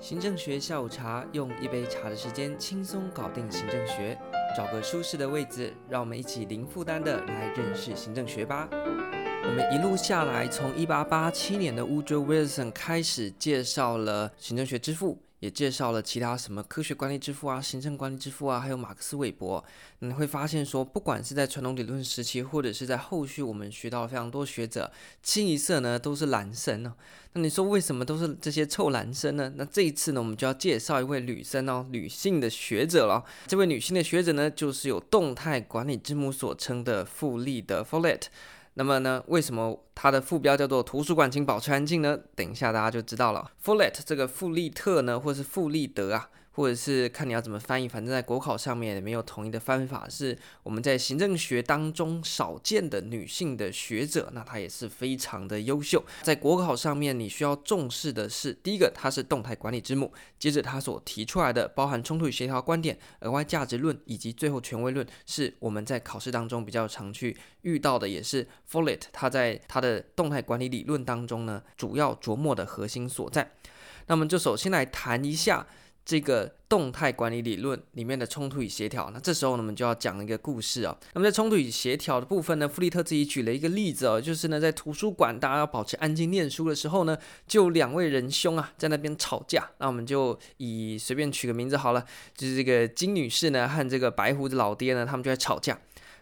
行政学下午茶，用一杯茶的时间轻松搞定行政学。找个舒适的位置，让我们一起零负担的来认识行政学吧。我们一路下来，从一八八七年的 Woodrow Wilson 开始介绍了行政学之父。也介绍了其他什么科学管理之父啊、行政管理之父啊，还有马克思韦伯。你会发现说，不管是在传统理论时期，或者是在后续，我们学到非常多学者，清一色呢都是男生哦。那你说为什么都是这些臭男生呢？那这一次呢，我们就要介绍一位女生哦，女性的学者了。这位女性的学者呢，就是有动态管理之母所称的傅立德 （Follett）。那么呢，为什么它的副标叫做“图书馆，请保持安静”呢？等一下大家就知道了。Fullet 这个富利特呢，或是富利德啊。或者是看你要怎么翻译，反正在国考上面也没有统一的翻法，是我们在行政学当中少见的女性的学者，那她也是非常的优秀。在国考上面，你需要重视的是，第一个，她是动态管理之母；接着，她所提出来的包含冲突与协调观点、额外价值论以及最后权威论，是我们在考试当中比较常去遇到的，也是 Follett 他在他的动态管理理论当中呢，主要琢磨的核心所在。那么就首先来谈一下。这个动态管理理论里面的冲突与协调，那这时候呢，我们就要讲一个故事啊。那么在冲突与协调的部分呢，弗利特自己举了一个例子哦，就是呢，在图书馆大家要保持安静念书的时候呢，就两位仁兄啊在那边吵架。那我们就以随便取个名字好了，就是这个金女士呢和这个白胡子老爹呢，他们就在吵架。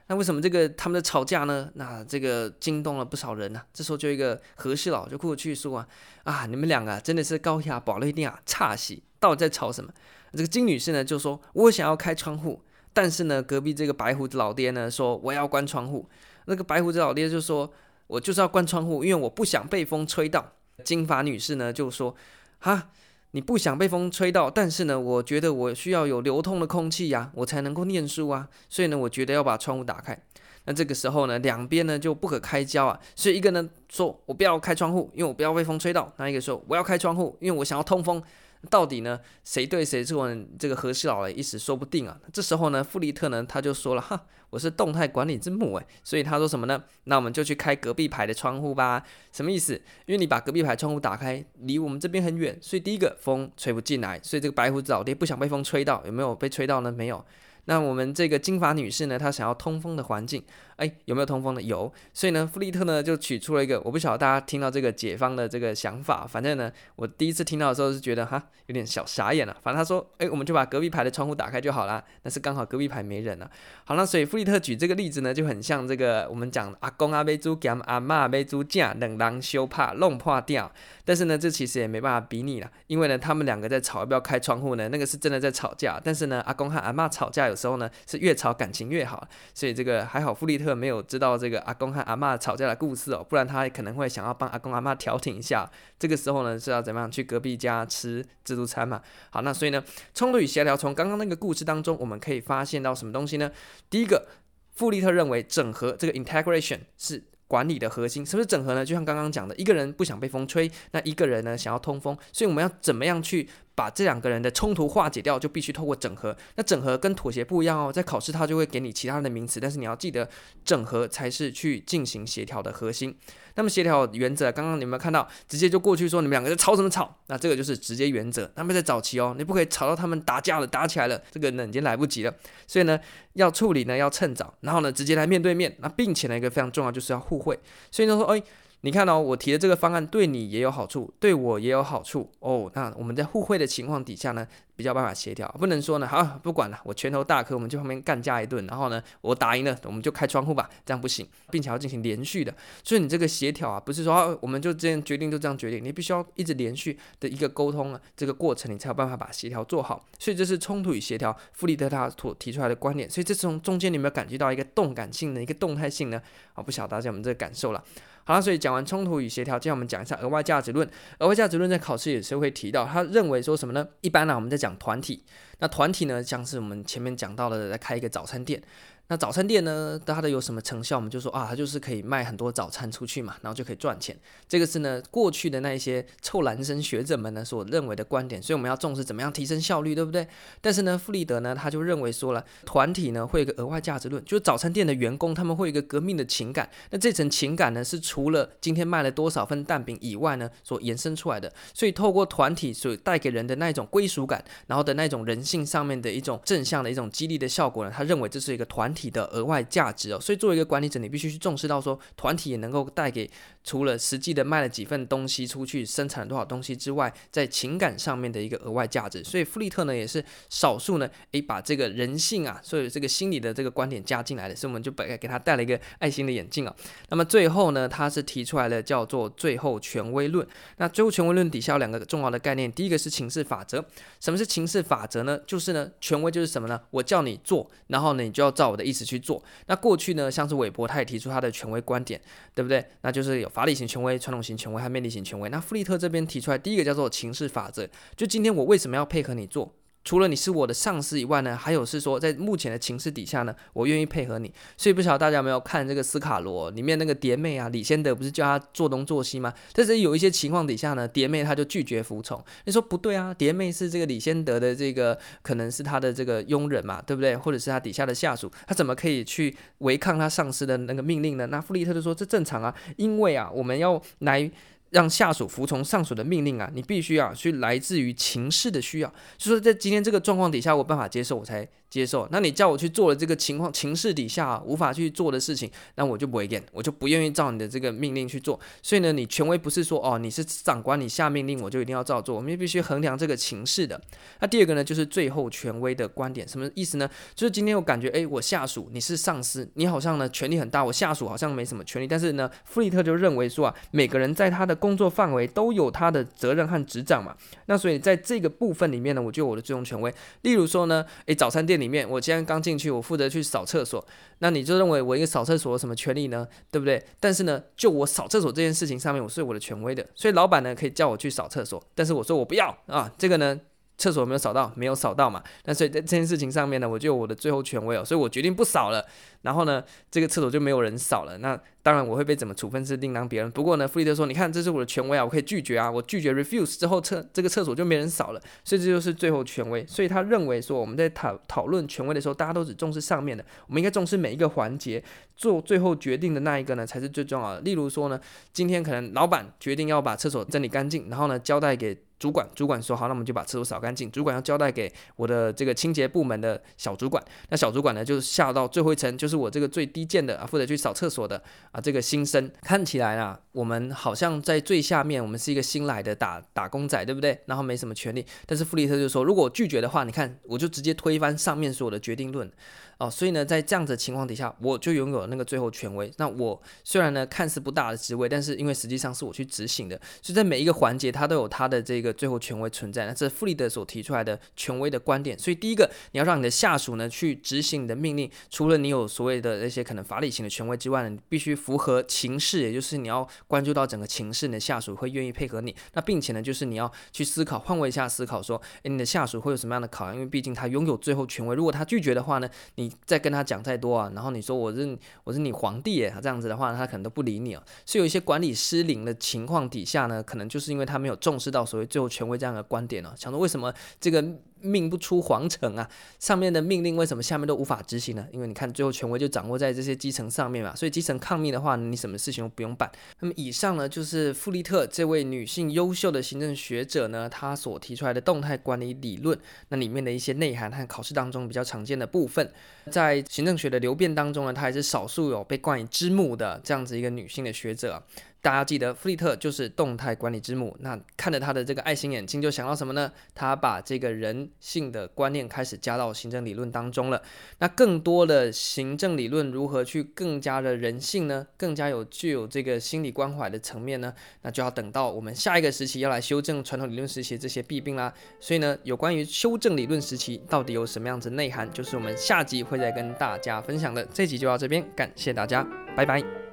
那为什么这个他们的吵架呢？那这个惊动了不少人呢、这时候就一个和事佬就过去说啊啊，你们两个真的是高雅宝了一定啊，差戏，到底在吵什么？这个金女士呢就说，我想要开窗户，但是呢隔壁这个白胡子老爹呢说我要关窗户。那个白胡子老爹就说，我就是要关窗户，因为我不想被风吹到。金发女士呢就说，哈。你不想被风吹到，但是呢，我觉得我需要有流通的空气呀，我才能够念书啊。所以呢，我觉得要把窗户打开。那这个时候呢，两边呢就不可开交啊。所以一个呢说，我不要开窗户，因为我不要被风吹到；那一个说，我要开窗户，因为我想要通风。到底呢，谁对谁错呢？这个何西老爷一时说不定啊。这时候呢，富利特呢他就说了哈，我是动态管理之母诶，所以他说什么呢？那我们就去开隔壁牌的窗户吧。什么意思？因为你把隔壁牌窗户打开，离我们这边很远，所以第一个风吹不进来，所以这个白胡子老爹不想被风吹到，有没有被吹到呢？没有。那我们这个金发女士呢，她想要通风的环境，哎，有没有通风的？有，所以呢，弗利特呢就取出了一个，我不晓得大家听到这个解方的这个想法，反正呢，我第一次听到的时候是觉得哈有点小傻眼了。反正他说，哎，我们就把隔壁排的窗户打开就好了，但是刚好隔壁排没人了。好了，所以弗利特举这个例子呢，就很像这个我们讲阿公阿伯猪讲阿妈伯猪讲冷狼修怕弄破掉，但是呢，这其实也没办法比拟了，因为呢，他们两个在吵要不要开窗户呢，那个是真的在吵架，但是呢，阿公和阿妈吵架有。时候呢，是越吵感情越好，所以这个还好，富利特没有知道这个阿公和阿妈吵架的故事哦，不然他可能会想要帮阿公阿妈调停一下。这个时候呢，是要怎么样去隔壁家吃自助餐嘛？好，那所以呢，冲突与协调，从刚刚那个故事当中，我们可以发现到什么东西呢？第一个，富利特认为整合这个 integration 是管理的核心。什么是整合呢？就像刚刚讲的，一个人不想被风吹，那一个人呢想要通风，所以我们要怎么样去？把这两个人的冲突化解掉，就必须透过整合。那整合跟妥协不一样哦，在考试它就会给你其他的名词，但是你要记得，整合才是去进行协调的核心。那么协调原则，刚刚你有没有看到？直接就过去说你们两个在吵什么吵？那这个就是直接原则。他们在早期哦，你不可以吵到他们打架了、打起来了，这个呢已经来不及了。所以呢，要处理呢要趁早，然后呢直接来面对面。那并且呢一个非常重要就是要互惠。所以呢说，哎。你看哦，我提的这个方案对你也有好处，对我也有好处哦。那我们在互惠的情况底下呢，比较办法协调，不能说呢，好，不管了，我拳头大颗，我们就旁边干架一顿，然后呢，我打赢了，我们就开窗户吧，这样不行，并且要进行连续的。所以你这个协调啊，不是说啊，我们就这样决定就这样决定，你必须要一直连续的一个沟通啊，这个过程你才有办法把协调做好。所以这是冲突与协调，傅立特他所提出来的观点。所以这从中间你有没有感觉到一个动感性的一个动态性呢？啊，不晓得大家有没有这个感受了。好了，所以讲完冲突与协调，接下来我们讲一下额外价值论。额外价值论在考试也是会提到，他认为说什么呢？一般呢，我们在讲讲团体，那团体呢，像是我们前面讲到的，在开一个早餐店，那早餐店呢，它的有什么成效？我们就说啊，它就是可以卖很多早餐出去嘛，然后就可以赚钱。这个是呢，过去的那一些臭男生学者们呢所认为的观点，所以我们要重视怎么样提升效率，对不对？但是呢，弗里德呢，他就认为说了，团体呢会有一个额外价值论，就是早餐店的员工他们会有一个革命的情感。那这层情感呢，是除了今天卖了多少份蛋饼以外呢，所延伸出来的。所以透过团体所带给人的那一种归属感，然后的那种人性上面的一种正向的一种激励的效果呢，他认为这是一个团体的额外价值哦，所以作为一个管理者，你必须去重视到说，团体也能够带给除了实际的卖了几份东西出去，生产了多少东西之外，在情感上面的一个额外价值。所以弗里特呢，也是少数呢，诶，把这个人性啊，所以这个心理的这个观点加进来的，所以我们就本来给他戴了一个爱心的眼镜啊。那么最后呢，他是提出来了叫做最后权威论。那最后权威论底下有两个重要的概念，第一个是情势法则。什么是情势法则呢？就是呢，权威就是什么呢？我叫你做，然后呢，你就要照我的意思去做。那过去呢，像是韦伯，他也提出他的权威观点，对不对？那就是有法理型权威、传统型权威和魅力型权威。那弗利特这边提出来，第一个叫做情势法则，就今天我为什么要配合你做？除了你是我的上司以外呢，还有是说，在目前的情势底下呢，我愿意配合你。所以不晓得大家有没有看这个斯卡罗里面那个蝶妹啊，李先德不是叫他做东做西吗？但是有一些情况底下呢，蝶妹他就拒绝服从。你说不对啊，蝶妹是这个李先德的这个可能是他的这个佣人嘛，对不对？或者是他底下的下属，他怎么可以去违抗他上司的那个命令呢？那弗利特就说这正常啊，因为啊，我们要来。让下属服从上属的命令啊，你必须啊，去来自于情势的需要，就说在今天这个状况底下，我办法接受，我才。接受，那你叫我去做了这个情况情势底下无法去做的事情，那我就不会干，我就不愿意照你的这个命令去做。所以呢，你权威不是说哦，你是长官，你下命令我就一定要照做，我们必须衡量这个情势的。那第二个呢，就是最后权威的观点，什么意思呢？就是今天我感觉，诶，我下属你是上司，你好像呢权力很大，我下属好像没什么权力，但是呢，弗里特就认为说啊，每个人在他的工作范围都有他的责任和职掌嘛。那所以在这个部分里面呢，我就有我的最终权威。例如说呢，诶，早餐店里里面，我今天刚进去，我负责去扫厕所，那你就认为我一个扫厕所什么权利呢？对不对？但是呢，就我扫厕所这件事情上面，我是有我的权威的，所以老板呢可以叫我去扫厕所，但是我说我不要啊，这个呢。厕所没有扫到？没有扫到嘛？那所以在这件事情上面呢，我就有我的最后权威哦，所以我决定不扫了。然后呢，这个厕所就没有人扫了。那当然我会被怎么处分是另当别论。不过呢，弗里德说，你看这是我的权威啊，我可以拒绝啊，我拒绝 refuse 之后，厕这个厕所就没人扫了。所以这就是最后权威。所以他认为说，我们在讨讨论权威的时候，大家都只重视上面的，我们应该重视每一个环节，做最后决定的那一个呢才是最重要的。例如说呢，今天可能老板决定要把厕所整理干净，然后呢交代给。主管，主管说好，那我们就把厕所扫干净。主管要交代给我的这个清洁部门的小主管，那小主管呢，就下到最后一层，就是我这个最低贱的啊，负责去扫厕所的啊，这个新生。看起来啊，我们好像在最下面，我们是一个新来的打打工仔，对不对？然后没什么权利。但是弗利特就说，如果拒绝的话，你看，我就直接推翻上面所有的决定论。哦，所以呢，在这样子的情况底下，我就拥有那个最后权威。那我虽然呢看似不大的职位，但是因为实际上是我去执行的，所以在每一个环节，它都有它的这个最后权威存在。那这是弗里德所提出来的权威的观点。所以第一个，你要让你的下属呢去执行你的命令，除了你有所谓的那些可能法理型的权威之外呢，你必须符合情势，也就是你要关注到整个情势，你的下属会愿意配合你。那并且呢，就是你要去思考，换位一下思考，说，诶，你的下属会有什么样的考量？因为毕竟他拥有最后权威，如果他拒绝的话呢，你。你再跟他讲再多啊，然后你说我是我是你皇帝耶，这样子的话，他可能都不理你哦。所以有一些管理失灵的情况底下呢，可能就是因为他没有重视到所谓最后权威这样的观点哦，想说为什么这个。命不出皇城啊！上面的命令为什么下面都无法执行呢？因为你看，最后权威就掌握在这些基层上面嘛。所以基层抗命的话，你什么事情都不用办。那么以上呢，就是弗里特这位女性优秀的行政学者呢，她所提出来的动态管理理论，那里面的一些内涵和考试当中比较常见的部分，在行政学的流变当中呢，她还是少数有被冠以之母的这样子一个女性的学者。大家记得，弗里特就是动态管理之母。那看着他的这个爱心眼镜，就想到什么呢？他把这个人性的观念开始加到行政理论当中了。那更多的行政理论如何去更加的人性呢？更加有具有这个心理关怀的层面呢？那就要等到我们下一个时期要来修正传统理论时期这些弊病啦。所以呢，有关于修正理论时期到底有什么样子内涵，就是我们下集会再跟大家分享的。这集就到这边，感谢大家，拜拜。